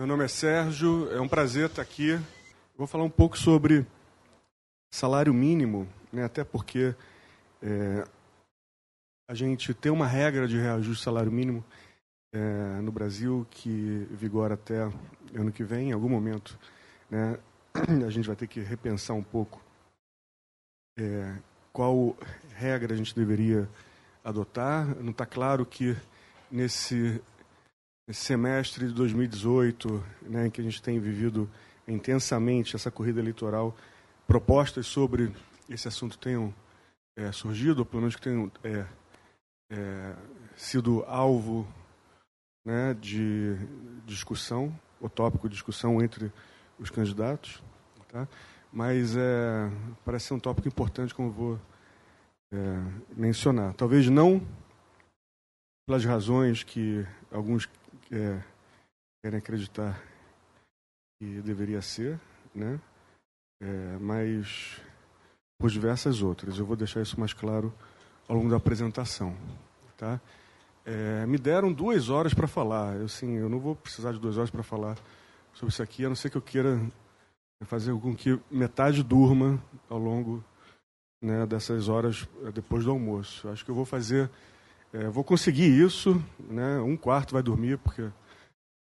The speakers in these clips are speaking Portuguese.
Meu nome é Sérgio, é um prazer estar aqui. Vou falar um pouco sobre salário mínimo, né, até porque é, a gente tem uma regra de reajuste salário mínimo é, no Brasil que vigora até ano que vem, em algum momento. Né, a gente vai ter que repensar um pouco é, qual regra a gente deveria adotar. Não está claro que nesse, nesse, semestre de 2018, né, em que a gente tem vivido intensamente essa corrida eleitoral, propostas sobre esse assunto tenham é, surgido, ou pelo menos que tenham é, é, sido alvo né, de discussão, o tópico de discussão entre os candidatos. Tá? Mas é, parece ser um tópico importante, como vou mencionar. Talvez não pelas razões que alguns é, querem acreditar que deveria ser, né? É, mas por diversas outras. Eu vou deixar isso mais claro ao longo da apresentação. Tá? É, me deram duas horas para falar. Eu, assim, eu não vou precisar de duas horas para falar sobre isso aqui, a não ser que eu queira fazer com que metade durma ao longo né, dessas horas é, depois do almoço. Acho que eu vou fazer, é, vou conseguir isso, né, um quarto vai dormir, porque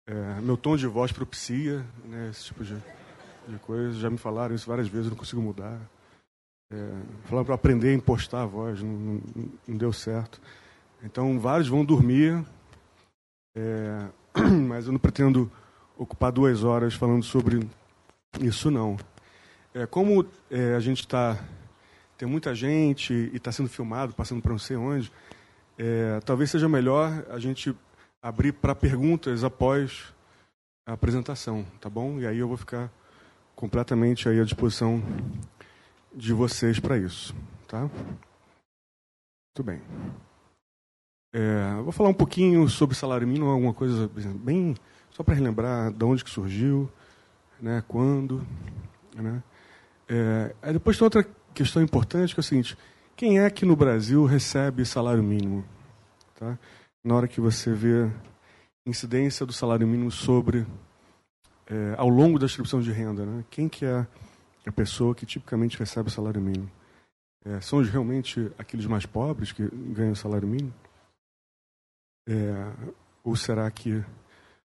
é, meu tom de voz propicia né, esse tipo de, de coisa. Já me falaram isso várias vezes, não consigo mudar. É, falaram para aprender a impostar a voz, não, não, não, deu certo. Então, vários vão dormir, é, mas eu não pretendo ocupar duas horas falando sobre isso, não. É, como é, a gente está tem muita gente e está sendo filmado, passando para não sei onde, é, talvez seja melhor a gente abrir para perguntas após a apresentação, tá bom? E aí eu vou ficar completamente aí à disposição de vocês para isso, tá? Muito bem. É, vou falar um pouquinho sobre salário mínimo, alguma coisa bem só para relembrar de onde que surgiu, né, quando, né? É, depois tem outra questão importante que é o seguinte: quem é que no Brasil recebe salário mínimo? Tá? Na hora que você vê incidência do salário mínimo sobre é, ao longo da distribuição de renda, né? Quem que é a pessoa que tipicamente recebe o salário mínimo? É, são realmente aqueles mais pobres que ganham o salário mínimo? É, ou será que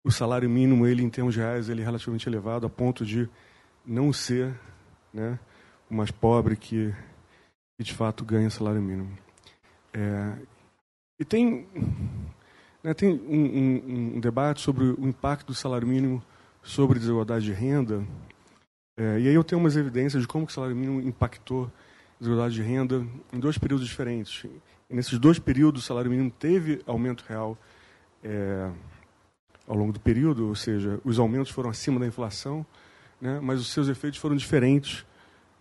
o salário mínimo, ele em termos reais, ele é relativamente elevado a ponto de não ser, né, o mais pobre que, que de fato ganha salário mínimo. É, e tem, né, tem um, um, um, debate sobre o impacto do salário mínimo sobre desigualdade de renda. É, e aí eu tenho umas evidências de como o salário mínimo impactou desigualdade de renda em dois períodos diferentes. E nesses dois períodos, o salário mínimo teve aumento real é, ao longo do período, ou seja, os aumentos foram acima da inflação, né, mas os seus efeitos foram diferentes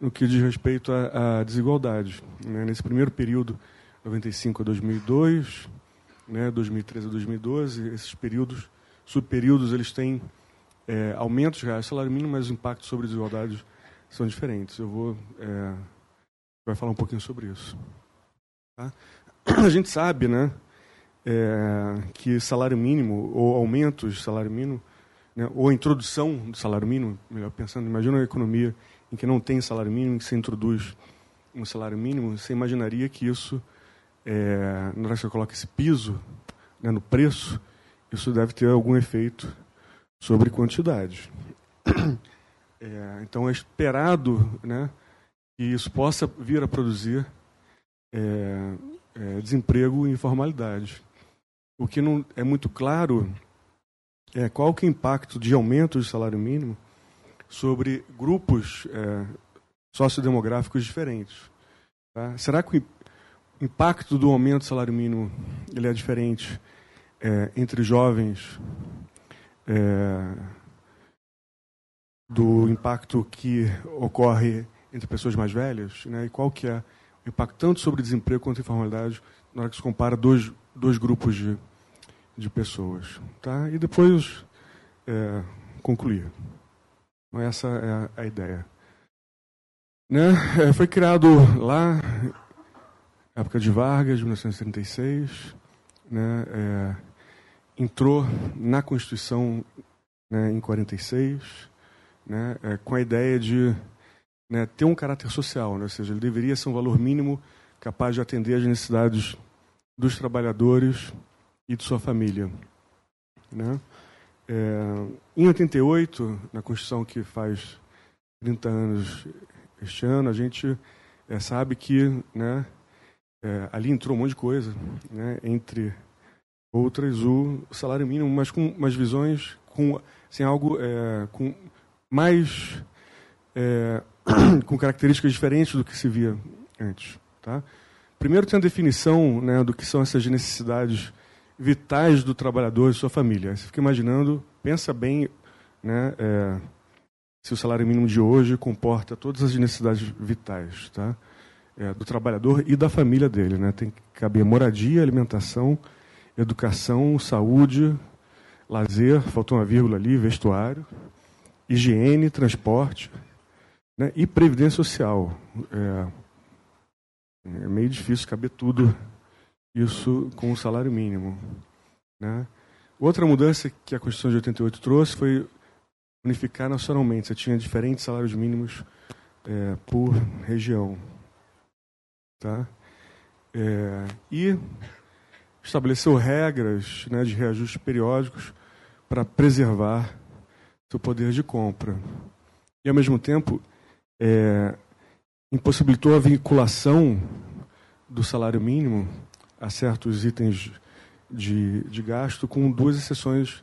no que diz respeito à, à desigualdade. Né? Nesse primeiro período, 95 a 2002, né, 2013 a 2012, esses períodos, subperíodos, eles têm é, aumentos reais salário mínimo, mas os impactos sobre desigualdade são diferentes. Eu vou é, vai falar um pouquinho sobre isso. Tá? A gente sabe, né, é, que salário mínimo ou aumentos de salário mínimo, né, ou introdução do salário mínimo, melhor pensando, imagina uma economia em que não tem salário mínimo, que se introduz um salário mínimo, você imaginaria que isso, é, na hora que você coloca esse piso né, no preço, isso deve ter algum efeito sobre quantidade. É, então é esperado né, que isso possa vir a produzir é, é, desemprego e informalidade. O que não é muito claro é qual que é o impacto de aumento de salário mínimo sobre grupos é, sociodemográficos diferentes. Tá? Será que o impacto do aumento do salário mínimo ele é diferente é, entre jovens é, do impacto que ocorre entre pessoas mais velhas? Né? E qual que é o impacto tanto sobre desemprego quanto informalidade na hora que se compara dois, dois grupos de, de pessoas? Tá? E depois é, concluir. Então, essa é a, ideia. Né? É, foi criado lá, época de Vargas, 1936. Né? É, entrou na Constituição né, em 46, né, é, com a ideia de né, ter um caráter social, né, ou seja, ele deveria ser um valor mínimo capaz de atender às necessidades dos trabalhadores e de sua família. Né? É, em 88, na Constituição que faz 30 anos este ano, a gente é, sabe que né, é, ali entrou um monte de coisa, né, entre outras o salário mínimo, mas com umas visões, com assim, algo é, com mais é, com características diferentes do que se via antes. Tá? Primeiro tem a definição né, do que são essas necessidades vitais do trabalhador e sua família. Você fica imaginando, pensa bem né, é, se o salário mínimo de hoje comporta todas as necessidades vitais tá? É, do trabalhador e da família dele. Né? Tem que caber moradia, alimentação, educação, saúde, lazer, faltou uma vírgula ali, vestuário, higiene, transporte né? e previdência social. É, é meio difícil caber tudo isso com o salário mínimo. Né? Outra mudança que a Constituição de 88 trouxe foi unificar nacionalmente. Você tinha diferentes salários mínimos é, por região. Tá? É, e estabeleceu regras né, de reajustes periódicos para preservar seu poder de compra. E, ao mesmo tempo, é, impossibilitou a vinculação do salário mínimo a certos itens de, de gasto, com duas exceções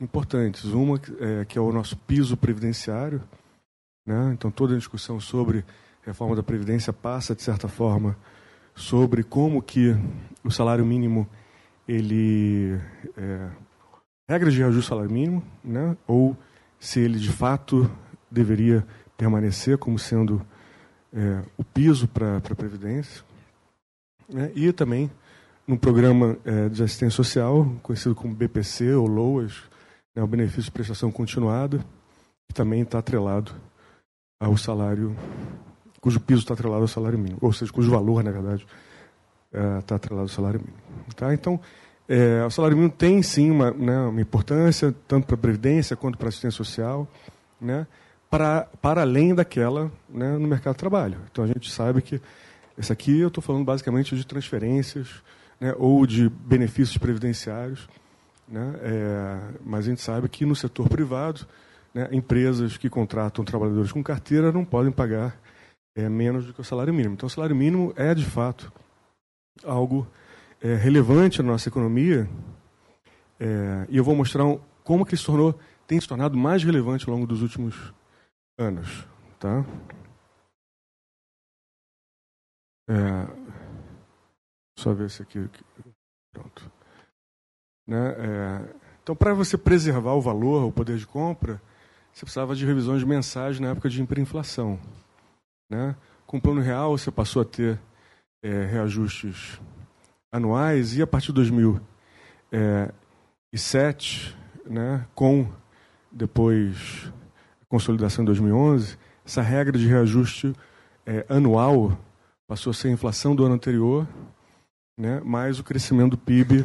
importantes. Uma, é, que é o nosso piso previdenciário. Né? Então, toda a discussão sobre reforma da Previdência passa, de certa forma, sobre como que o salário mínimo, ele... É, regras de reajuste do salário mínimo, né? ou se ele, de fato, deveria permanecer como sendo é, o piso para a Previdência. Né? E também no programa é, de assistência social, conhecido como BPC ou LOAS, né, o benefício de prestação continuada, que também está atrelado ao salário, cujo piso está atrelado ao salário mínimo, ou seja, cujo valor, na verdade, está é, atrelado ao salário mínimo. Tá? Então, é, o salário mínimo tem sim uma, né, uma importância, tanto para a Previdência quanto para a assistência social, né, para, para além daquela né, no mercado de trabalho. Então, a gente sabe que esse aqui eu estou falando basicamente de transferências né, ou de benefícios previdenciários né? É, mas a gente sabe que no setor privado, né, empresas que contratam trabalhadores com carteira não podem pagar é, menos do que o salário mínimo. Então, o salário mínimo é, de fato, algo é, relevante na nossa economia. É, e eu vou mostrar um, como que ele se tornou, tem se tornado mais relevante ao longo dos últimos anos. Tá? É, só ver se aqui. Pronto. Né? É, então, para você preservar o valor, o poder de compra, você precisava de revisões mensais na época de hiperinflação. Né? Com o plano real, você passou a ter é, reajustes anuais e a partir de 2007, né, com depois a consolidação em 2011, essa regra de reajuste é, anual passou a ser a inflação do ano anterior, né, mais o crescimento do PIB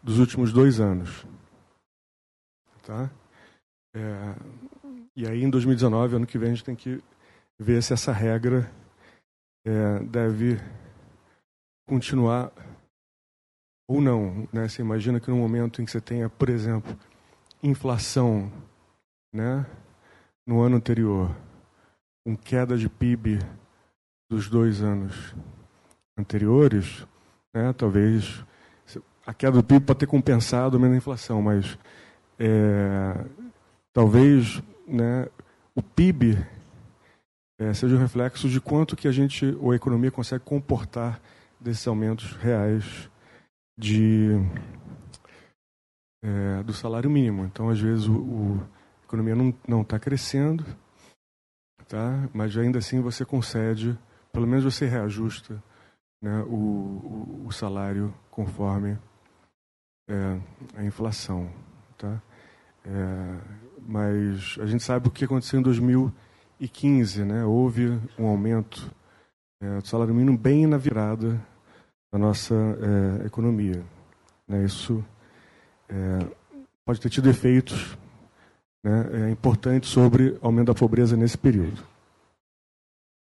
dos últimos dois anos. Tá? É, e aí, em 2019, ano que vem, a gente tem que ver se essa regra é, deve continuar ou não. Né? Você imagina que no momento em que você tenha, por exemplo, inflação né, no ano anterior, com queda de PIB dos dois anos anteriores, né, talvez a queda do PIB pode ter compensado menos a inflação, mas é, talvez né, o PIB é, seja um reflexo de quanto que a gente, ou a economia, consegue comportar desses aumentos reais de, é, do salário mínimo. Então, às vezes, o, o a economia não está crescendo, tá? mas ainda assim você concede, pelo menos você reajusta né, o, o, o salário conforme é, a inflação. Tá? É, mas a gente sabe o que aconteceu em 2015. Né? Houve um aumento é, do salário mínimo bem na virada da nossa é, economia. Né? Isso é, pode ter tido efeitos né, é importante sobre aumento da pobreza nesse período.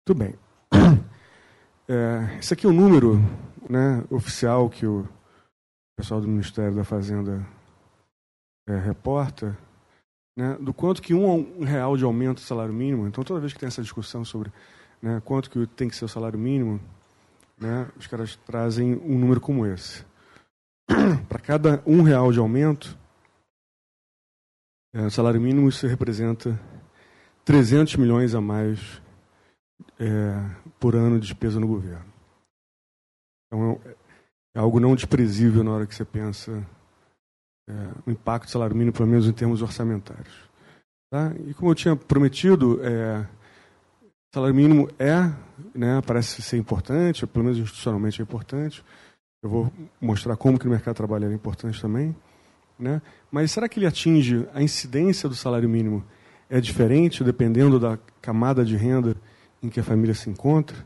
Muito bem. É, esse aqui é o número né, oficial que o pessoal do Ministério da Fazenda é, reporta, né, do quanto que um, real de aumento do salário mínimo, então toda vez que tem essa discussão sobre né, quanto que tem que ser o salário mínimo, né, os caras trazem um número como esse. Para cada um real de aumento, é, o salário mínimo isso representa 300 milhões a mais é, por ano de despesa no governo. Então, é, é algo não desprezível na hora que você pensa é, o impacto do salário mínimo, pelo menos em termos orçamentários. Tá? E como eu tinha prometido, é, salário mínimo é, né, parece ser importante, pelo menos institucionalmente é importante. Eu vou mostrar como que no mercado de trabalho é importante também. Né? Mas será que ele atinge a incidência do salário mínimo? É diferente dependendo da camada de renda em que a família se encontra?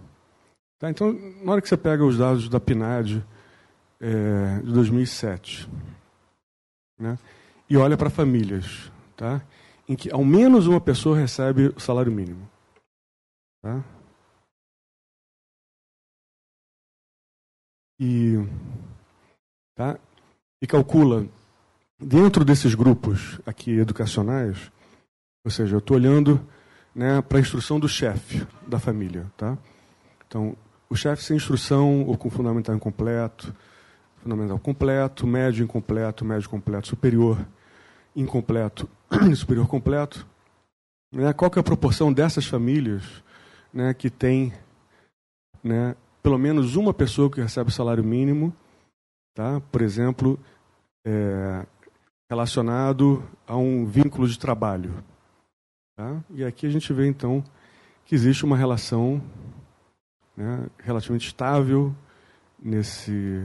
Tá? Então, na hora que você pega os dados da PNAD é, de 2007 né, e olha para famílias tá, em que ao menos uma pessoa recebe o salário mínimo. Tá? E, tá? e calcula dentro desses grupos aqui educacionais, ou seja, eu estou olhando né, para instrução do chefe da família. Tá? Então, o chefe sem instrução ou com fundamental incompleto, fundamental completo, médio incompleto, médio completo, superior incompleto superior completo. Né, qual que é a proporção dessas famílias né, que tem né, pelo menos uma pessoa que recebe salário mínimo, tá? por exemplo, é, relacionado a um vínculo de trabalho. Tá? E aqui a gente vê, então, que existe uma relação né, relativamente estável nesse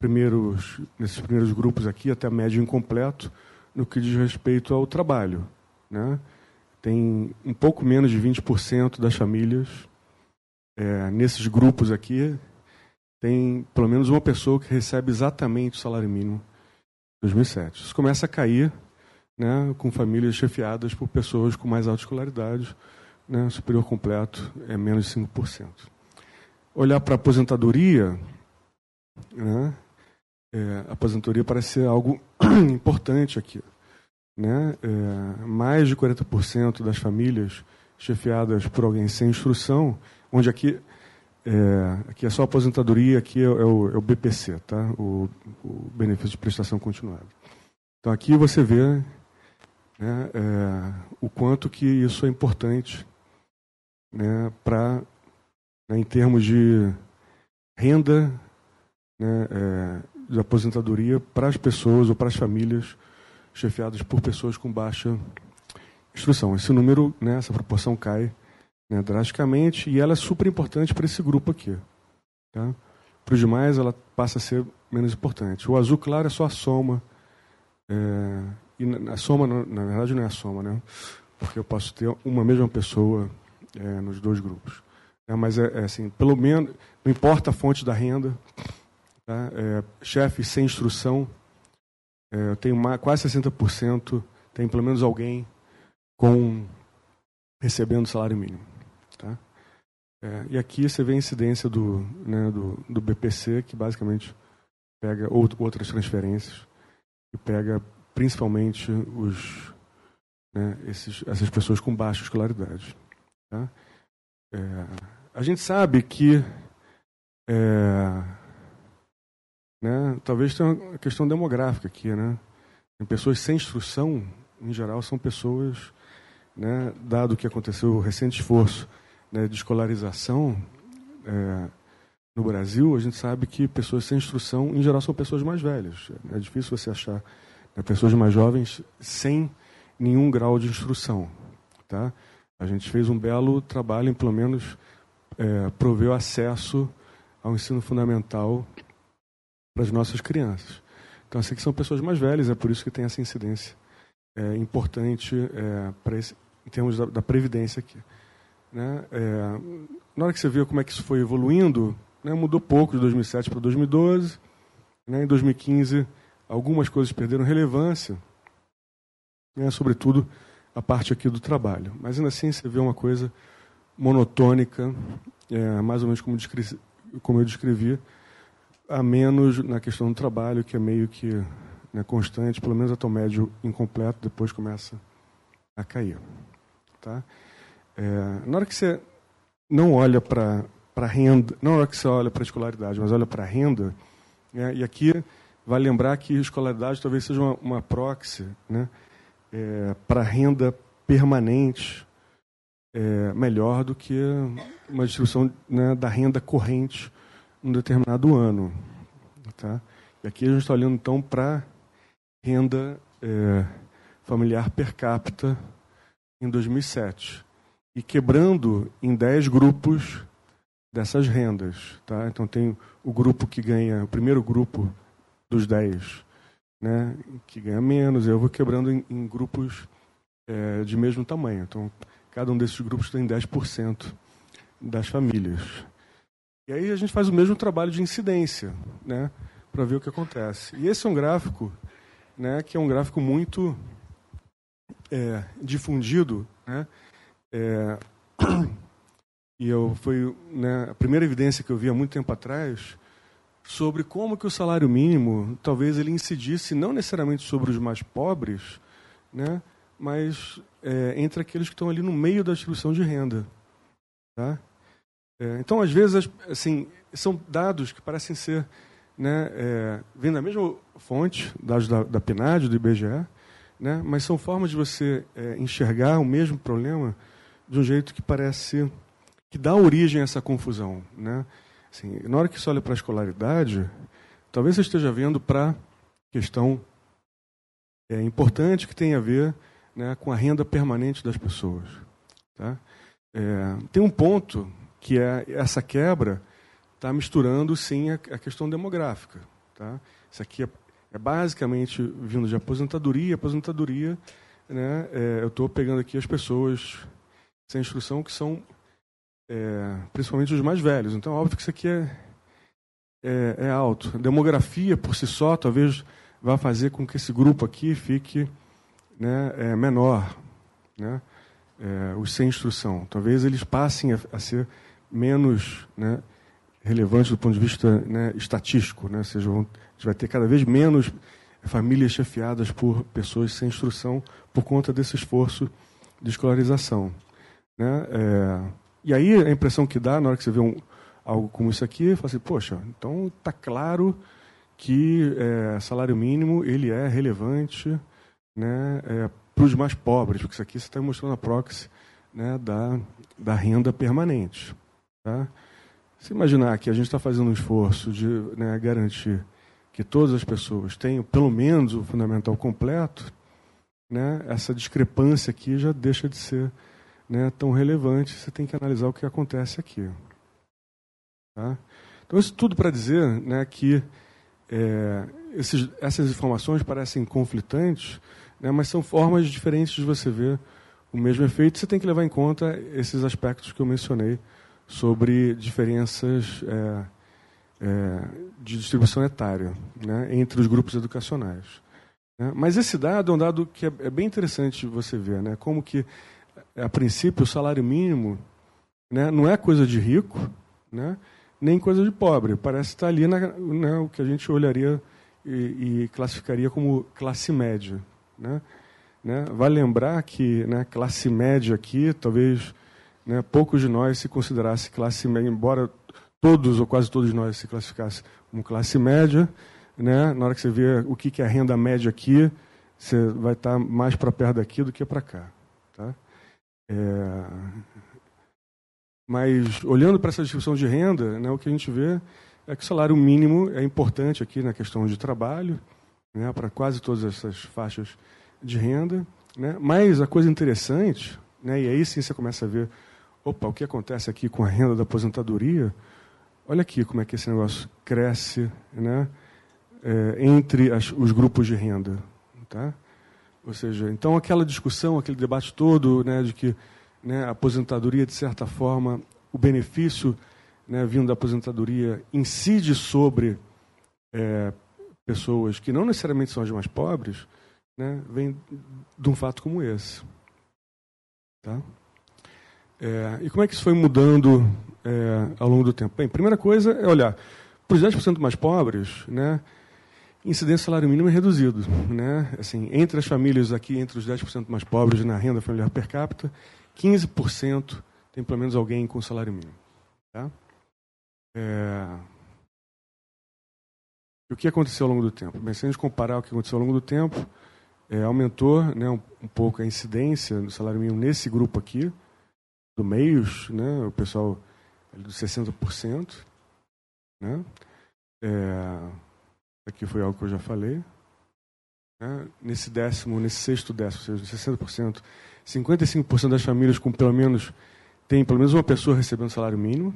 primeiros, nesses primeiros grupos aqui, até médio incompleto, no que diz respeito ao trabalho. Né? Tem um pouco menos de 20% das famílias é, nesses grupos aqui, tem pelo menos uma pessoa que recebe exatamente o salário mínimo 2007. Isso começa a cair né, com famílias chefiadas por pessoas com mais alta escolaridade, né, superior completo é menos de 5%. Olhar para a aposentadoria, né, é, aposentadoria parece ser algo importante aqui. Né? É, mais de 40% das famílias chefiadas por alguém sem instrução, onde aqui é, aqui é só aposentadoria, aqui é, é, o, é o, BPC, tá? O, o, benefício de prestação continuada. Então aqui você vê né, é, o quanto que isso é importante né, para, né, em termos de renda né, é, de aposentadoria para as pessoas ou para as famílias chefiadas por pessoas com baixa instrução. Esse número, né, essa proporção cai né, drasticamente, e ela é super importante para esse grupo aqui. Tá? Para os demais, ela passa a ser menos importante. O azul claro é só a soma. É, e a soma, na verdade, não é a soma, né? porque eu posso ter uma mesma pessoa é, nos dois grupos. É, mas é, é, assim, pelo menos, não importa a fonte da renda, tá? É, chefe sem instrução, é, eu tenho mais, quase 60%, tem pelo menos alguém com recebendo salário mínimo. Tá? É, e aqui você vê a incidência do, né, do, do BPC, que basicamente pega outras transferências e pega principalmente os, né, esses, essas pessoas com baixa escolaridade. Tá? É, a gente sabe que é, né, talvez tenha uma questão demográfica aqui. Né? Pessoas sem instrução, em geral, são pessoas, né, dado que aconteceu, o recente esforço né, de escolarização é, no Brasil, a gente sabe que pessoas sem instrução, em geral, são pessoas mais velhas. É difícil você achar né, pessoas mais jovens sem nenhum grau de instrução. Tá? A gente fez um belo trabalho em, pelo menos, é, prover acesso ao ensino fundamental para as nossas crianças. Então, assim que são pessoas mais velhas, é por isso que tem essa incidência é, importante é, esse, em termos da, da previdência aqui. Né? É, na hora que você vê como é que isso foi evoluindo, né, mudou pouco de 2007 para 2012. Né? Em 2015, algumas coisas perderam relevância. né, sobretudo a parte aqui do trabalho. Mas ainda assim você vê uma coisa monotônica, é, mais ou menos como, como eu descrevi, a menos na questão do trabalho, que é meio que né, constante, pelo menos até o médio incompleto, depois começa a cair. Tá? É, na hora que você não olha para renda, não hora que você olha para a escolaridade, mas olha para a renda, é, e aqui vai lembrar que escolaridade talvez seja uma, uma proxy né, é, para renda permanente é, melhor do que uma distribuição né, da renda corrente num determinado ano. Tá? E aqui a gente está olhando então para renda é, familiar per capita em 2007 e quebrando em 10 grupos dessas rendas. Tá? Então tem o grupo que ganha, o primeiro grupo dos 10, né, que ganha menos, eu vou quebrando em, em grupos é, de mesmo tamanho. Então, cada um desses grupos tem 10% das famílias. E aí a gente faz o mesmo trabalho de incidência, né, para ver o que acontece. E esse é um gráfico, né, que é um gráfico muito é, difundido, né, é, e eu foi né, a primeira evidência que eu vi há muito tempo atrás sobre como que o salário mínimo talvez ele incidisse não necessariamente sobre os mais pobres, né, mas é, entre aqueles que estão ali no meio da distribuição de renda, tá? É, então às vezes assim são dados que parecem ser né, é, vêm da mesma fonte, dados da, da PNAD, do IBGE, né, mas são formas de você é, enxergar o mesmo problema de um jeito que parece que dá origem a essa confusão, né? Assim, na hora que você olha para a escolaridade, talvez você esteja vendo para questão é, importante que tem a ver né, com a renda permanente das pessoas. Tá? É, tem um ponto que é essa quebra está misturando sim a, a, questão demográfica. Tá? Isso aqui é, é, basicamente vindo de aposentadoria. Aposentadoria, né, é, eu estou pegando aqui as pessoas sem instrução que são é, principalmente os mais velhos. Então, óbvio que isso aqui é, é, é, alto. A demografia, por si só, talvez vá fazer com que esse grupo aqui fique né, é, menor. Né? É, os sem instrução. Talvez eles passem a, a ser menos né, relevantes do ponto de vista né, estatístico. Né? Ou seja, vão, a gente vai ter cada vez menos famílias chefiadas por pessoas sem instrução por conta desse esforço de escolarização. Né? É, e aí a impressão que dá na hora que você vê um, algo como isso aqui, fala assim, poxa, então está claro que é, salário mínimo ele é relevante né, é, para os mais pobres, porque isso aqui você está mostrando a proxy né, da, da renda permanente. Tá? Se imaginar que a gente está fazendo um esforço de né, garantir que todas as pessoas tenham pelo menos o fundamental completo, né, essa discrepância aqui já deixa de ser né, tão relevante, você tem que analisar o que acontece aqui. Tá? Então, isso tudo para dizer né, que é, esses, essas informações parecem conflitantes, né, mas são formas diferentes de você ver o mesmo efeito. Você tem que levar em conta esses aspectos que eu mencionei sobre diferenças é, é, de distribuição etária né, entre os grupos educacionais. Né. Mas esse dado é um dado que é, é bem interessante você ver, né, como que a princípio, o salário mínimo né, não é coisa de rico, né, nem coisa de pobre. Parece estar ali na, né, o que a gente olharia e, e classificaria como classe média. Né? Né? Vale lembrar que né, classe média aqui, talvez né, poucos de nós se considerasse classe média, embora todos ou quase todos nós se classificasse como classe média, né, na hora que você vê o que é a renda média aqui, você vai estar mais para perto daqui do que para cá. Tá? É... Mas, olhando para essa distribuição de renda, né, o que a gente vê é que o salário mínimo é importante aqui na questão de trabalho, né, para quase todas essas faixas de renda. Né, mas a coisa interessante, né, e aí sim você começa a ver, opa, o que acontece aqui com a renda da aposentadoria? Olha aqui como é que esse negócio cresce né, é, entre as, os grupos de renda. Tá? Ou seja, então aquela discussão, aquele debate todo né, de que né, a aposentadoria, de certa forma, o benefício né, vindo da aposentadoria incide sobre é, pessoas que não necessariamente são as mais pobres, né, vem de um fato como esse. Tá? É, e como é que isso foi mudando é, ao longo do tempo? Bem, primeira coisa é olhar para os 10% mais pobres, né, incidência salário mínimo é reduzido. Né? Assim, entre as famílias aqui, entre os 10% mais pobres na renda familiar per capita, 15% tem pelo menos alguém com salário mínimo. Tá? É... E o que aconteceu ao longo do tempo? Bem, se a gente comparar o que aconteceu ao longo do tempo, é, aumentou né, um, um, pouco a incidência do salário mínimo nesse grupo aqui, do meios, né, o pessoal dos 60%. Né? É, aqui foi algo que eu já falei. Né? Nesse décimo, nesse sexto décimo, ou seja, 60%, 55% das famílias com pelo menos tem pelo menos uma pessoa recebendo salário mínimo.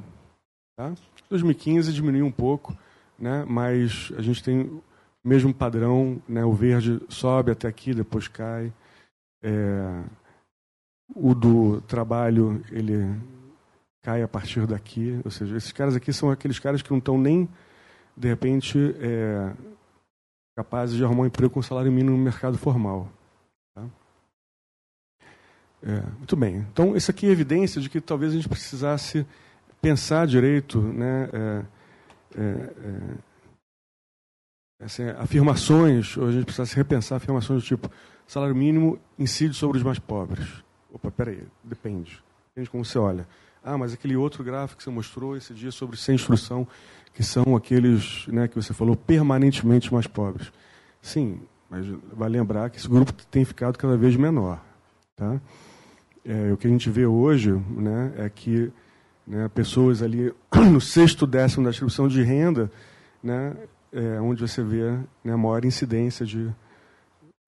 Tá? 2015 diminuiu um pouco, né? mas a gente tem o mesmo padrão, né? o verde sobe até aqui, depois cai. É... O do trabalho, ele cai a partir daqui. Ou seja, esses caras aqui são aqueles caras que não estão nem, de repente, é... capazes de arrumar um emprego com salário mínimo no mercado formal. É, muito bem. Então, isso aqui é evidência de que talvez a gente precisasse pensar direito, né, é, assim, afirmações, ou a gente precisasse repensar afirmações do tipo salário mínimo incide sobre os mais pobres. Opa, peraí, depende. Depende de como você olha. Ah, mas aquele outro gráfico que você mostrou esse dia sobre sem instrução, que são aqueles né, que você falou permanentemente mais pobres. Sim, mas vai lembrar que esse grupo tem ficado cada vez menor. Tá? é, o que a gente vê hoje né, é que né, pessoas ali no sexto décimo da distribuição de renda, né, é onde você vê né, a maior incidência de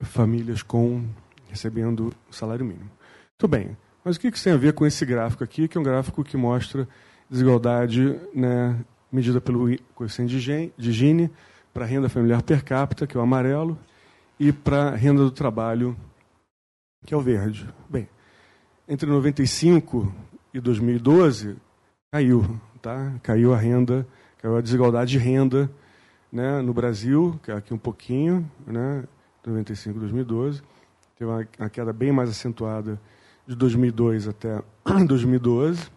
famílias com recebendo salário mínimo. Muito bem, mas o que isso tem a ver com esse gráfico aqui, que é um gráfico que mostra desigualdade né, medida pelo coeficiente de Gini para a renda familiar per capita, que é o amarelo, e para a renda do trabalho, que é o verde. Bem, entre 95 e 2012 caiu, tá? Caiu a renda, caiu a desigualdade de renda, né, no Brasil, que é aqui um pouquinho, né, 95 e 2012, teve uma queda bem mais acentuada de 2002 até 2012.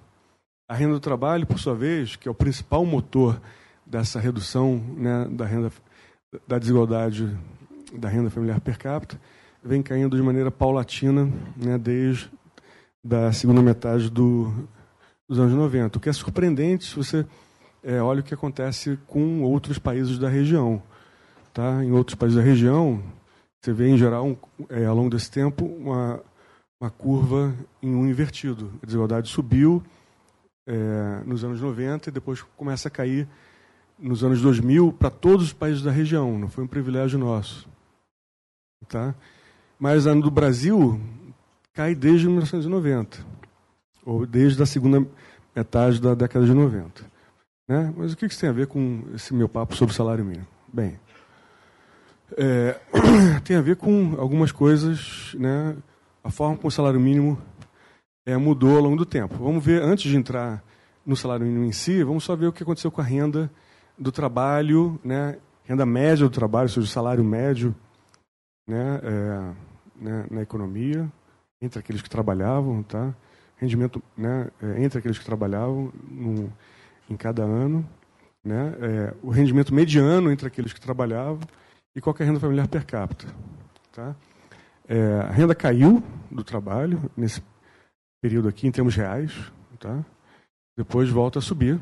A renda do trabalho, por sua vez, que é o principal motor dessa redução né, da renda da desigualdade da renda familiar per capita, vem caindo de maneira paulatina né, desde da segunda metade do, dos anos 90. O que é surpreendente se você é, olha o que acontece com outros países da região. Tá? Em outros países da região, você vê, em geral, um, é, ao longo desse tempo, uma, uma curva em um invertido. A desigualdade subiu é, nos anos 90 e depois começa a cair nos anos 2000 para todos os países da região. Não foi um privilégio nosso. Tá? Mas no Brasil, cai desde 1990, ou desde a segunda metade da década de 90. Né? Mas o que isso tem a ver com esse meu papo sobre salário mínimo? Bem, é, tem a ver com algumas coisas, né? A forma como o salário mínimo é, mudou ao longo do tempo. Vamos ver, antes de entrar no salário mínimo em si, vamos só ver o que aconteceu com a renda do trabalho, né? renda média do trabalho, ou seja, o salário médio né? É, né? na economia entre aqueles que trabalhavam, tá? Rendimento, né, é, entre aqueles que trabalhavam no, em cada ano, né? É, o rendimento mediano entre aqueles que trabalhavam e qual é a renda familiar per capita, tá? É, a renda caiu do trabalho nesse período aqui em termos reais, tá? Depois volta a subir,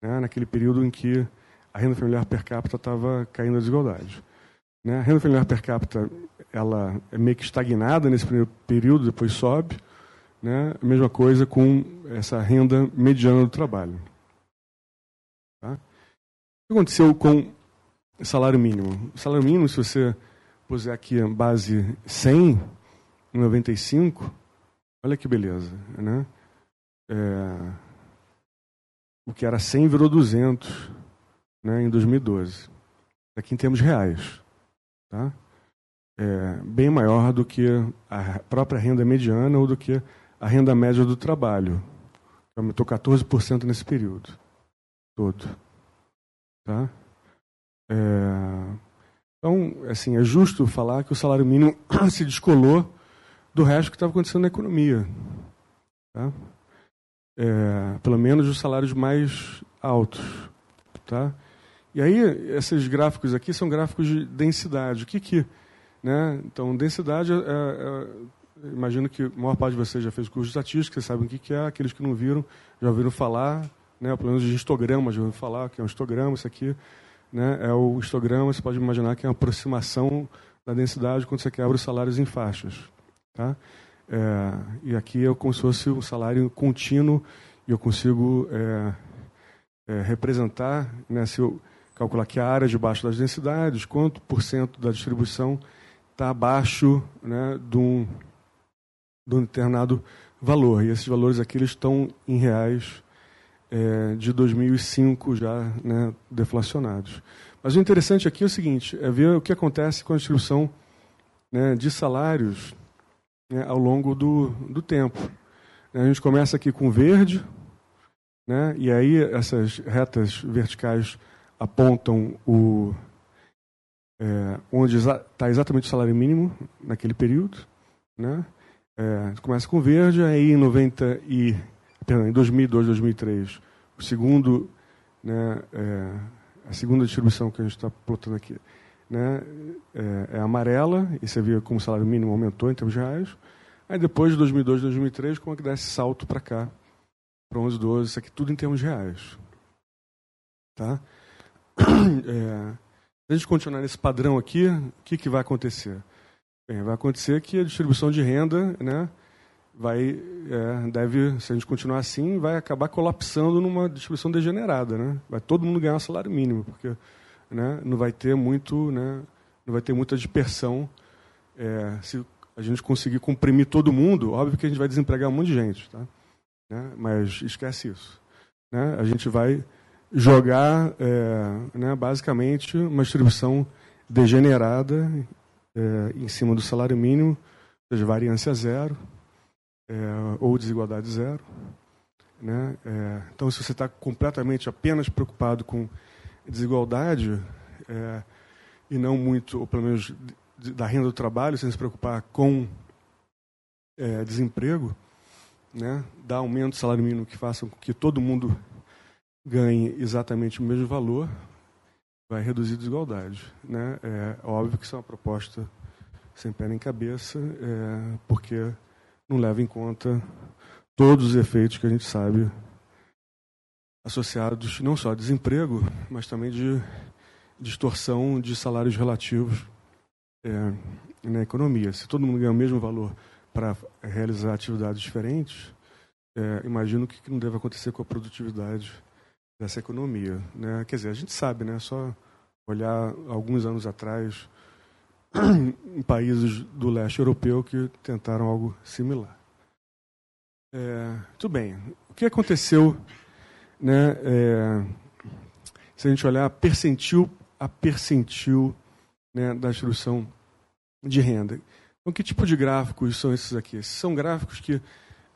né, naquele período em que a renda familiar per capita estava caindo a desigualdade. Né? A renda familiar per capita ela é meio que estagnada nesse primeiro período, depois sobe. Né? Mesma coisa com essa renda mediana do trabalho. Tá? O que aconteceu com o salário mínimo? O salário mínimo, se você puser aqui a base 100, em 95, olha que beleza. Né? É, o que era 100 virou 200 né, em 2012. Aqui em termos reais. Tá? É, bem maior do que a própria renda mediana ou do que a renda média do trabalho. Aumentou 14% nesse período todo. Tá? É, Então, assim, é justo falar que o salário mínimo se descolou do resto que estava acontecendo na economia. Tá? É, pelo menos os salários mais altos. Tá? E aí, esses gráficos aqui são gráficos de densidade. O que que... Né? Então, densidade, é, é, imagino que a maior parte de vocês já fez curso de estatística, vocês sabem o que, que é. Aqueles que não viram, já ouviram falar. Né? Pelo menos de histograma, já ouviram falar que é um histograma, isso aqui né, é o histograma, você pode imaginar que é uma aproximação da densidade quando você quebra os salários em faixas. Tá? É, e aqui é como se fosse um salário contínuo e eu consigo é, é, representar, né, se eu calcular que a área debaixo das densidades, quanto por cento da distribuição está abaixo né, de, um, de um determinado valor. E esses valores aqui eles estão em reais é, de 2005 já né, deflacionados. Mas o interessante aqui é o seguinte, é ver o que acontece com a distribuição né, de salários né, ao longo do, do tempo. A gente começa aqui com verde, né, e aí essas retas verticais apontam o, é, onde está exatamente o salário mínimo naquele período. Né? É, começa com verde, aí em 90 e perdão, em 2002, 2003, o segundo, né, é, a segunda distribuição que a gente está plotando aqui, né, é, é, amarela, e você vê como o salário mínimo aumentou em termos reais. Aí depois de 2002, 2003, como é que dá esse salto para cá, para 11, 12, isso aqui tudo em termos reais. Tá? É, se a gente continuar nesse padrão aqui, o que, que vai acontecer? Bem, vai acontecer que a distribuição de renda, né, vai é, deve se a gente continuar assim vai acabar colapsando numa distribuição degenerada né? Vai todo mundo ganhar salário mínimo porque né não vai ter muito né não vai ter muita dispersão é, se a gente conseguir comprimir todo mundo óbvio que a gente vai desempregar um monte de gente tá? Né? mas esquece isso né? A gente vai jogar é, né basicamente uma distribuição degenerada é, em cima do salário mínimo ou seja variância zero é, ou desigualdade zero. Né? É, então, se você está completamente apenas preocupado com desigualdade é, e não muito, ou pelo menos da renda do trabalho, sem se preocupar com é, desemprego, né? dar aumento do salário mínimo que faça com que todo mundo ganhe exatamente o mesmo valor, vai reduzir desigualdade. Né? É óbvio que isso é uma proposta sem pé nem cabeça, é, porque não leva em conta todos os efeitos que a gente sabe associados não só a desemprego, mas também de distorção de salários relativos é, na economia. Se todo mundo ganha o mesmo valor para realizar atividades diferentes, é, imagino que não deve acontecer com a produtividade dessa economia. Né? Quer dizer, a gente sabe, né? só olhar alguns anos atrás em países do leste europeu que tentaram algo similar. É, tudo bem. O que aconteceu, né, é, se a gente olhar percentil a percentil né, da distribuição de renda? Então, que tipo de gráficos são esses aqui? São gráficos que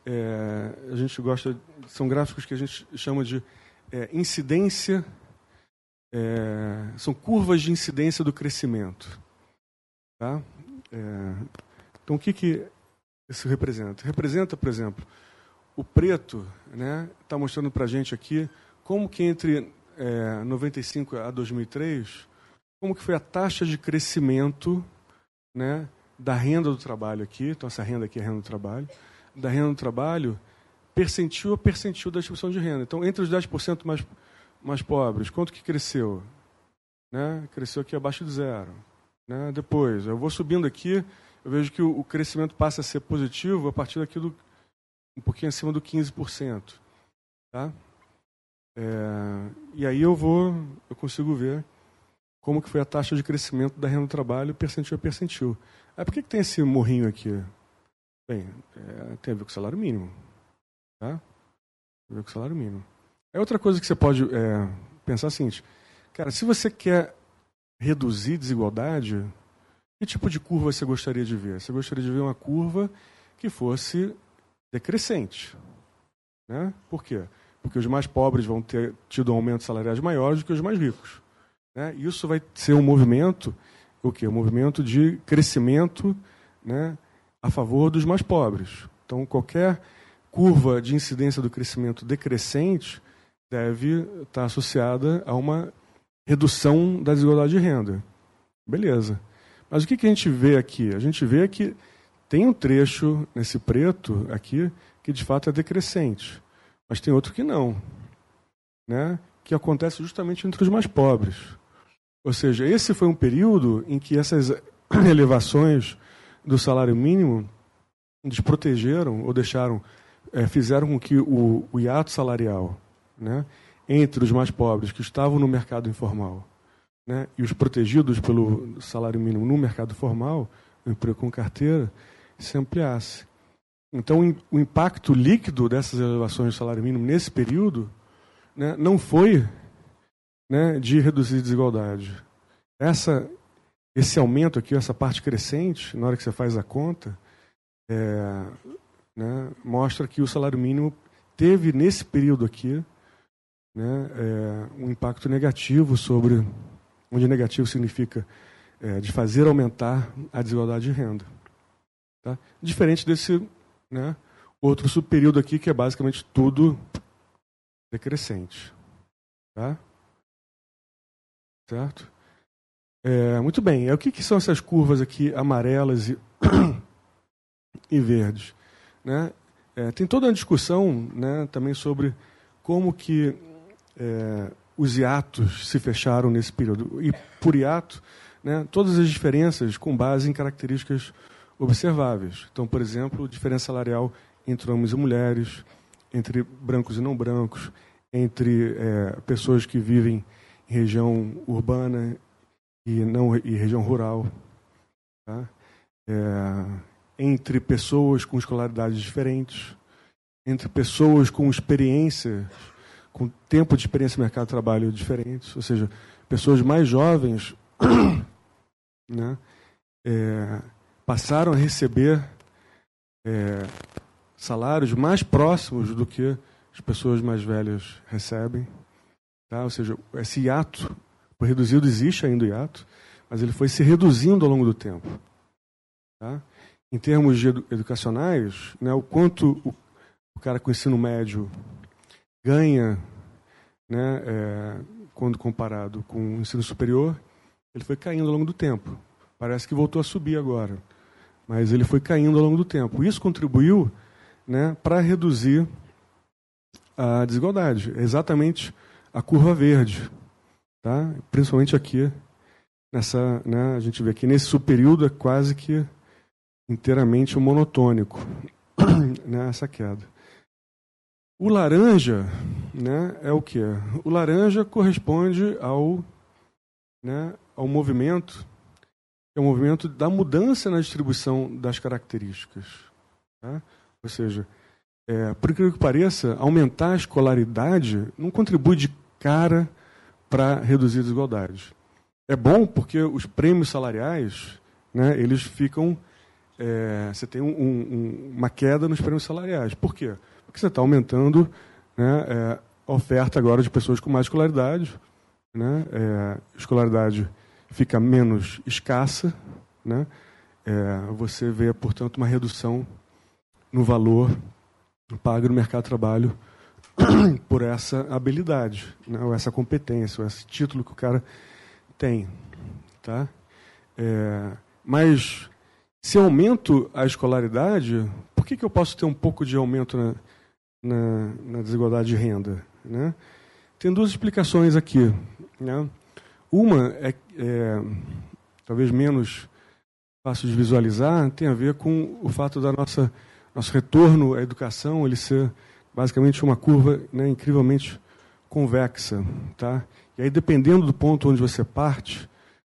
é, a gente gosta, são gráficos que a gente chama de é, incidência, é, são curvas de incidência do crescimento. Tá? É, então, o que, que isso representa? Representa, por exemplo, o preto está né, tá mostrando para a gente aqui como que entre é, 95 a 2003, como que foi a taxa de crescimento né, da renda do trabalho aqui, então essa renda aqui é a renda do trabalho, da renda do trabalho, percentil a percentil da distribuição de renda. Então, entre os 10% mais, mais pobres, quanto que cresceu? Né? Cresceu aqui abaixo de zero. Né? Depois, eu vou subindo aqui, eu vejo que o, crescimento passa a ser positivo a partir daqui do, um pouquinho acima do 15%. Tá? É, e aí eu vou, eu consigo ver como que foi a taxa de crescimento da renda do trabalho percentil a percentil. Por que, que tem esse morrinho aqui? Bem, é, tem a ver com o salário mínimo. Tá? Tem a ver com o salário mínimo. É outra coisa que você pode é, pensar é o seguinte, cara, se você quer reduzir desigualdade, que tipo de curva você gostaria de ver? Você gostaria de ver uma curva que fosse decrescente. Né? Por quê? Porque os mais pobres vão ter tido aumentos salariais maiores do que os mais ricos. Né? Isso vai ser um movimento o que? O movimento de crescimento né, a favor dos mais pobres. Então, qualquer curva de incidência do crescimento decrescente deve estar associada a uma redução da desigualdade de renda. Beleza. Mas o que, que a gente vê aqui? A gente vê que tem um trecho nesse preto aqui que de fato é decrescente, mas tem outro que não, né? que acontece justamente entre os mais pobres. Ou seja, esse foi um período em que essas elevações do salário mínimo desprotegeram ou deixaram, é, fizeram com que o, o hiato salarial né, entre os mais pobres que estavam no mercado informal né, e os protegidos pelo salário mínimo no mercado formal, o emprego com carteira, se ampliasse. Então, o impacto líquido dessas elevações do salário mínimo nesse período né, não foi né, de reduzir desigualdade. Essa, esse aumento aqui, essa parte crescente, na hora que você faz a conta, é, né, mostra que o salário mínimo teve, nesse período aqui, né, é, um impacto negativo sobre, onde negativo significa é, de fazer aumentar a desigualdade de renda. Tá? Diferente desse né, outro subperíodo aqui, que é basicamente tudo decrescente. Tá? Certo? É, muito bem. É, o que, que, são essas curvas aqui amarelas e, e verdes? Né? É, tem toda uma discussão né, também sobre como que é, os hiatos se fecharam nesse período. E por hiato, né, todas as diferenças com base em características observáveis. Então, por exemplo, diferença salarial entre homens e mulheres, entre brancos e não brancos, entre é, pessoas que vivem em região urbana e não e região rural, tá? é, entre pessoas com escolaridades diferentes, entre pessoas com experiência, com tempo de experiência no mercado de trabalho diferentes, ou seja, pessoas mais jovens, né, é, passaram a receber é, salários mais próximos do que as pessoas mais velhas recebem. Tá? Ou seja, esse hiato foi reduzido, existe ainda o hiato, mas ele foi se reduzindo ao longo do tempo. Tá? Em termos edu educacionais, né, o quanto o, o, cara com ensino médio ganha né, é, quando comparado com o ensino superior, ele foi caindo ao longo do tempo. Parece que voltou a subir agora, mas ele foi caindo ao longo do tempo. Isso contribuiu né, para reduzir a desigualdade. Exatamente a curva verde, tá? Principalmente aqui nessa, né, a gente vê aqui nesse subperíodo é quase que inteiramente monotônico, né, essa queda. O laranja, né, é o que? O laranja corresponde ao, né, ao movimento, é o movimento da mudança na distribuição das características, tá? Ou seja, é, por incrível que pareça, aumentar a escolaridade não contribui de cara para reduzir a desigualdade. É bom porque os prêmios salariais, né, eles ficam. É, você tem um, um, uma queda nos prêmios salariais. Por quê? Porque você está aumentando né, é, a oferta agora de pessoas com mais escolaridade. Né, é, escolaridade fica menos escassa. Né, é, você vê, portanto, uma redução no valor pago no mercado de trabalho por essa habilidade, né, ou essa competência, ou esse título que o cara tem. Tá? É, mas se aumento a escolaridade, por que, que eu posso ter um pouco de aumento na, na, na desigualdade de renda? Né? Tem duas explicações aqui. Né? Uma é, é talvez menos fácil de visualizar, tem a ver com o fato da nossa nosso retorno à educação ele ser basicamente uma curva né, incrivelmente convexa, tá? E aí dependendo do ponto onde você parte,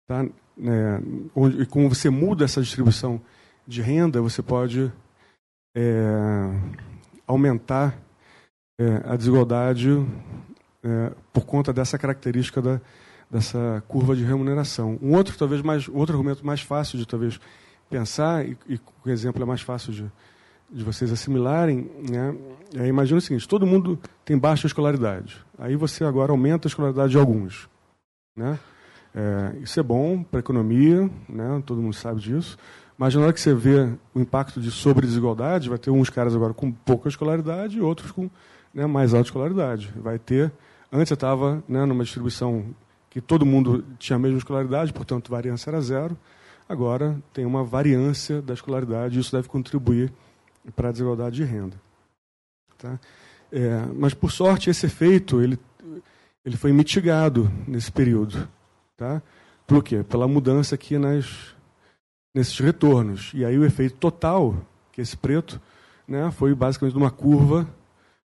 tá? Né, onde, e como você muda essa distribuição de renda, você pode é, aumentar é, a desigualdade é, por conta dessa característica da, dessa curva de remuneração. Um outro talvez mais, outro argumento mais fácil de talvez pensar e, o exemplo é mais fácil de, de vocês assimilarem, né? É, imagina o seguinte: todo mundo tem baixa escolaridade. Aí você agora aumenta a escolaridade de alguns, né? É, isso é bom para a economia, né? todo mundo sabe disso, mas na hora que você vê o impacto de sobre-desigualdade, vai ter uns caras agora com pouca escolaridade e outros com né, mais alta escolaridade. Vai ter. Antes eu estava né, numa distribuição que todo mundo tinha a mesma escolaridade, portanto, variância era zero. Agora tem uma variância da escolaridade e isso deve contribuir para a desigualdade de renda. Tá? É, mas, por sorte, esse efeito ele, ele foi mitigado nesse período. Tá? Por quê? Pela mudança aqui nas, nesses retornos. E aí o efeito total, que é esse preto, né, foi basicamente uma curva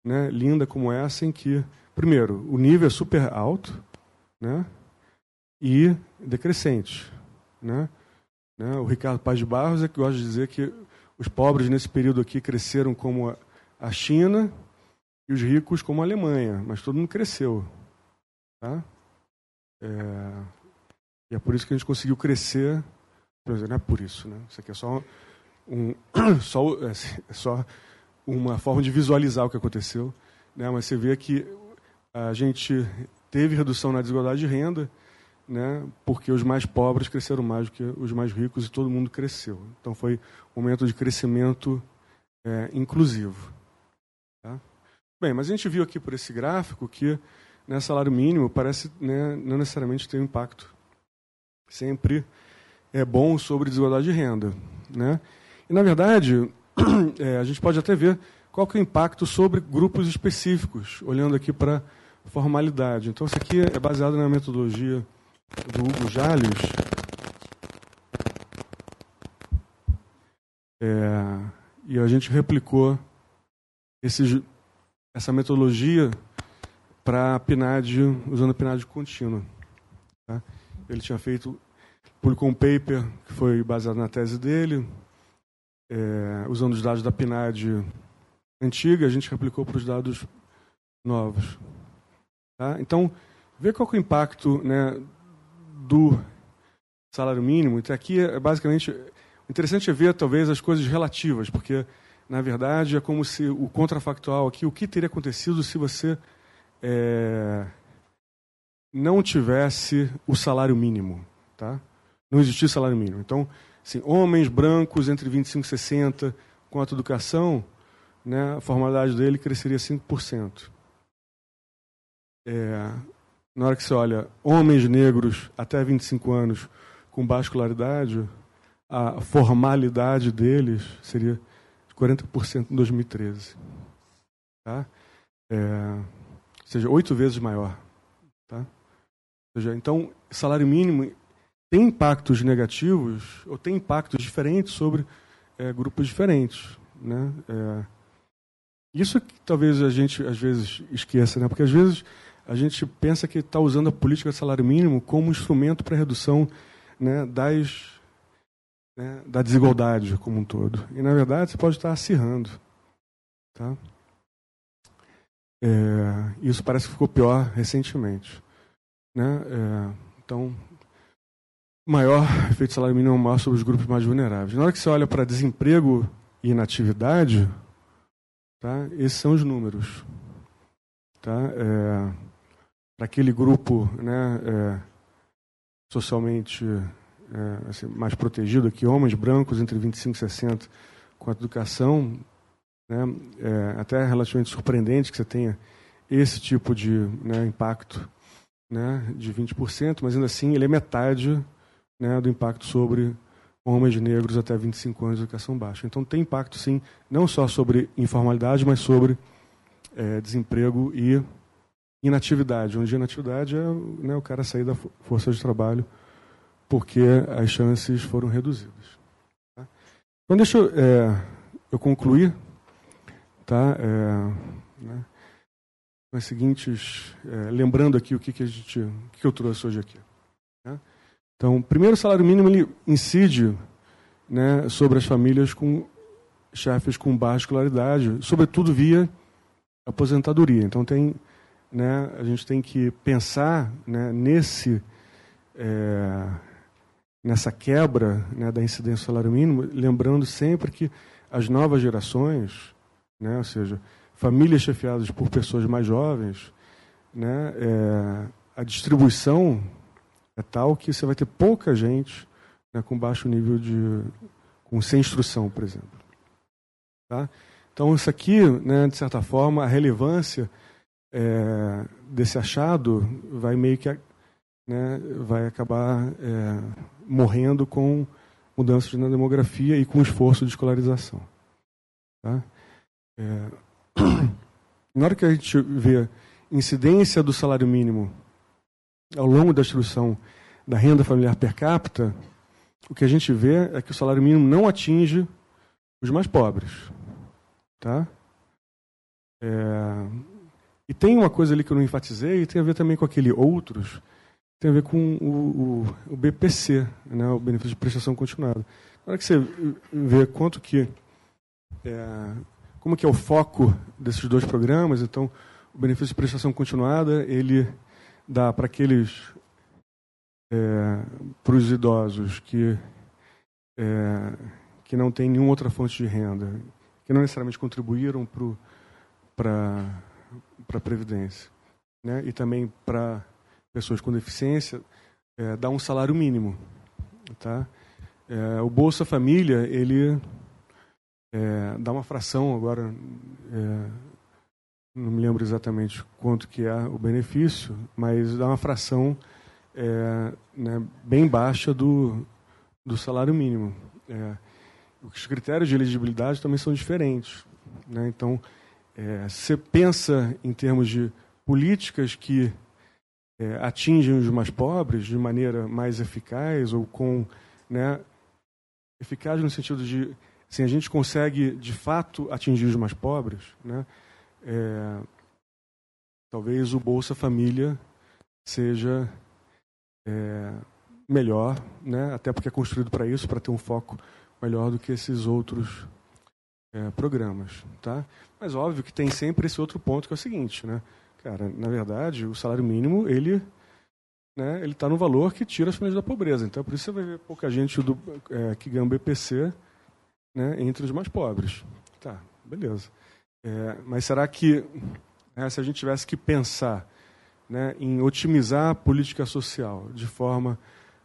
né, linda como essa, em que, primeiro, o nível é super alto né, e decrescente. Né? Né? O Ricardo Paz de Barros é que gosta de dizer que os pobres nesse período aqui cresceram como a China e os ricos como a Alemanha, mas todo mundo cresceu. Tá? É... E é por isso que a gente conseguiu crescer. Não é por isso, né? Isso aqui é só, um, só, é, é só uma forma de visualizar o que aconteceu. Né? Mas você vê que a gente teve redução na desigualdade de renda, né? porque os mais pobres cresceram mais do que os mais ricos e todo mundo cresceu. Então foi um momento de crescimento é, inclusivo. Tá? Bem, mas a gente viu aqui por esse gráfico que né, salário mínimo parece né, não necessariamente ter um impacto sempre é bom sobre desigualdade de renda. Né? E, na verdade, é, a gente pode até ver qual que é o impacto sobre grupos específicos, olhando aqui para formalidade. Então, isso aqui é baseado na metodologia do Hugo Jales. É, e a gente replicou esse, essa metodologia para a PNAD, usando a PNAD contínua. Tá? Ele tinha feito, publicou um paper que foi baseado na tese dele, é, usando os dados da PNAD antiga, a gente replicou para os dados novos. Tá? Então, vê qual é o impacto né, do salário mínimo. Então, aqui é basicamente. O interessante é ver, talvez, as coisas relativas, porque, na verdade, é como se o contrafactual aqui, o que teria acontecido se você é, não tivesse o salário mínimo. Tá? Não existia salário mínimo. Então, assim, homens brancos entre 25 e 60, com a educação, né, a formalidade dele cresceria 5%. É, na hora que você olha homens negros até 25 anos com baixa escolaridade, a formalidade deles seria 40% em 2013. Tá? É, ou seja, oito vezes maior. Tá? Ou seja, então, salário mínimo tem impactos negativos ou tem impactos diferentes sobre é, grupos diferentes. Né? É, isso que talvez a gente às vezes esqueça, né? porque às vezes a gente pensa que está usando a política de salário mínimo como instrumento para redução né, das, né, da desigualdade como um todo. E, na verdade, você pode estar acirrando. Tá? É, isso parece que ficou pior recentemente. Né? É, então, maior efeito salário mínimo é maior sobre os grupos mais vulneráveis. Na hora que você olha para desemprego e inatividade, tá? esses são os números. Tá? É, para aquele grupo né, é, socialmente é, assim, mais protegido aqui, homens brancos entre 25 e 60 com a educação, né, é até relativamente surpreendente que você tenha esse tipo de né, impacto né, de 20%, mas ainda assim ele é metade né, do impacto sobre homens negros até 25 anos de educação baixa. Então tem impacto sim, não só sobre informalidade, mas sobre é, desemprego e inatividade, onde inatividade é né, o cara sair da força de trabalho porque as chances foram reduzidas. Tá? Então, deixa eu, é, eu concluir tá? É, né, com as seguintes, é, lembrando aqui o que, que, a gente, o que, que eu trouxe hoje aqui. Então, primeiro, o salário mínimo ele incide né, sobre as famílias com chefes com baixa escolaridade, sobretudo via aposentadoria. Então, tem né, a gente tem que pensar né, nesse, é, nessa quebra né, da incidência do salário mínimo, lembrando sempre que as novas gerações, né, ou seja, famílias chefiadas por pessoas mais jovens, né, é, a distribuição é tal que você vai ter pouca gente né, com baixo nível de. com sem instrução, por exemplo. Tá? Então, isso aqui, né, de certa forma, a relevância é, desse achado vai meio que né, vai acabar é, morrendo com mudanças na demografia e com esforço de escolarização. Tá? É, na hora que a gente vê incidência do salário mínimo ao longo da distribuição da renda familiar per capita, o que a gente vê é que o salário mínimo não atinge os mais pobres. Tá? É, e tem uma coisa ali que eu não enfatizei, e tem a ver também com aquele outros, tem a ver com o, o, o BPC, né, o benefício de prestação continuada. Na hora que você vê quanto que é, como que é o foco desses dois programas, então o benefício de prestação continuada ele dá para aqueles é, para os idosos que é, que não têm nenhuma outra fonte de renda, que não necessariamente contribuíram para para a previdência, né? E também para pessoas com deficiência, é, dá um salário mínimo, tá? É, o Bolsa Família ele é, dá uma fração agora, é, não me lembro exatamente quanto que é o benefício, mas dá uma fração é, né, bem baixa do, do salário mínimo. É, os critérios de elegibilidade também são diferentes. Né? Então, é, você pensa em termos de políticas que é, atingem os mais pobres de maneira mais eficaz ou com né, eficaz no sentido de assim, a gente consegue de fato atingir os mais pobres, né, é, talvez o Bolsa Família seja é, melhor, né, até porque é construído para isso, para ter um foco melhor do que esses outros é, programas, tá? Mas óbvio que tem sempre esse outro ponto que é o seguinte, né? Cara, na verdade, o salário mínimo ele né, ele está no valor que tira as famílias da pobreza. Então, por isso você vai ver pouca gente do, é, que ganha um BPC né, entre os mais pobres. Tá, beleza. É, mas será que, né, se a gente tivesse que pensar né, em otimizar a política social de forma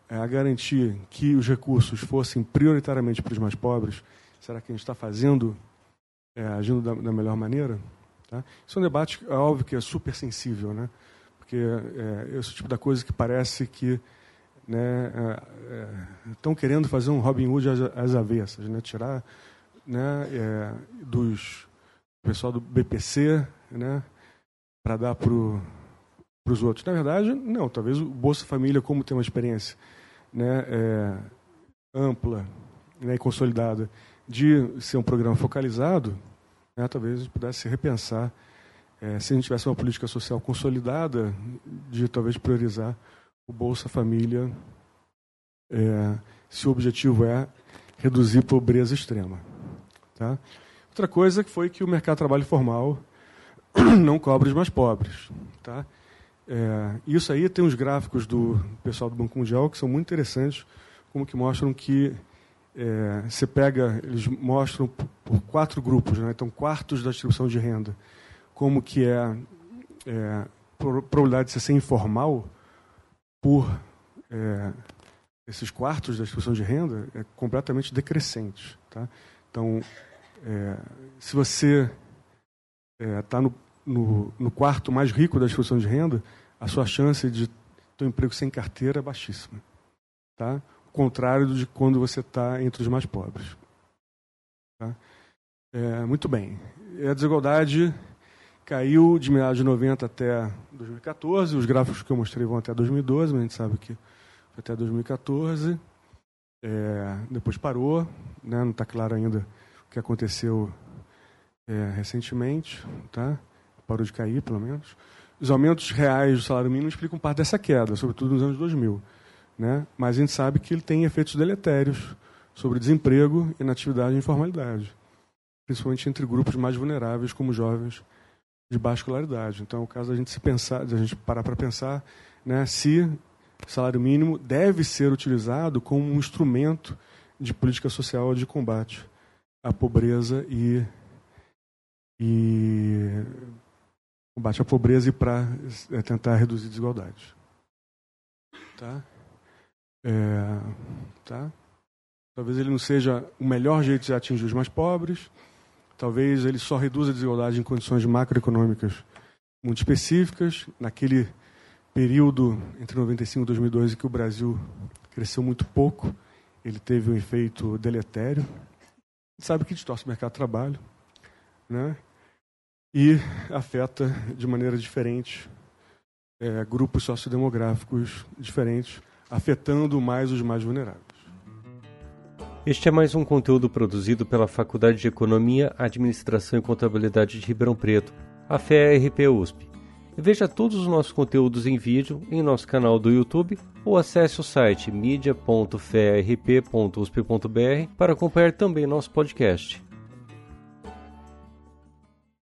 é, a garantir que os recursos fossem prioritariamente para os mais pobres, será que a gente está fazendo, é, agindo da, da, melhor maneira? Tá? Isso é um debate, é óbvio que é super sensível, né? porque é, esse tipo da coisa que parece que né, estão é, é, querendo fazer um Robin Hood às, às avessas, né, tirar né, é, dos pessoal do BPC né, para dar para os outros. Na verdade, não. Talvez o Bolsa Família, como tem uma experiência né, é, ampla né, e consolidada de ser um programa focalizado, né, talvez a gente pudesse repensar é, se a gente tivesse uma política social consolidada de talvez priorizar o Bolsa Família, é, se o objetivo é reduzir pobreza extrema. Tá? Outra coisa foi que o mercado de trabalho formal não cobre os mais pobres. Tá? É, isso aí tem uns gráficos do pessoal do Banco Mundial que são muito interessantes, como que mostram que é, você pega, eles mostram por quatro grupos, né? então quartos da distribuição de renda, como que é, é probabilidade de você ser informal por é, esses quartos da distribuição de renda é completamente decrescente. Tá? Então, é, se você está é, no, no, no, quarto mais rico da distribuição de renda, a sua chance de ter um emprego sem carteira é baixíssima. Tá? O contrário de quando você está entre os mais pobres. Tá? É, muito bem. A desigualdade caiu de meados de 90 até 2014. Os gráficos que eu mostrei vão até 2012, mas a gente sabe que foi até 2014. É, depois parou, né? não está claro ainda que aconteceu é, recentemente, tá? parou de cair, pelo menos. Os aumentos reais do salário mínimo explicam parte dessa queda, sobretudo nos anos 2000. Né? Mas a gente sabe que ele tem efeitos deletérios sobre desemprego, inatividade e informalidade, principalmente entre grupos mais vulneráveis, como jovens de baixa escolaridade. Então, é o caso da gente se pensar, da gente parar para pensar, né, se salário mínimo deve ser utilizado como um instrumento de política social de combate à pobreza e, e combate à pobreza e para é, tentar reduzir desigualdades. Tá? É, tá? Talvez ele não seja o melhor jeito de atingir os mais pobres. Talvez ele só reduza a desigualdade em condições macroeconômicas muito específicas. Naquele período entre 95 e 2012 que o Brasil cresceu muito pouco, ele teve um efeito deletério. Sabe que distorce o mercado de trabalho, né? E afeta de maneira diferente é, grupos sociodemográficos diferentes, afetando mais os mais vulneráveis. Este é mais um conteúdo produzido pela Faculdade de Economia, Administração e Contabilidade de Ribeirão Preto, a FERP USP. Veja todos os nossos conteúdos em vídeo em nosso canal do YouTube ou acesse o site media.ferp.usp.br para acompanhar também nosso podcast.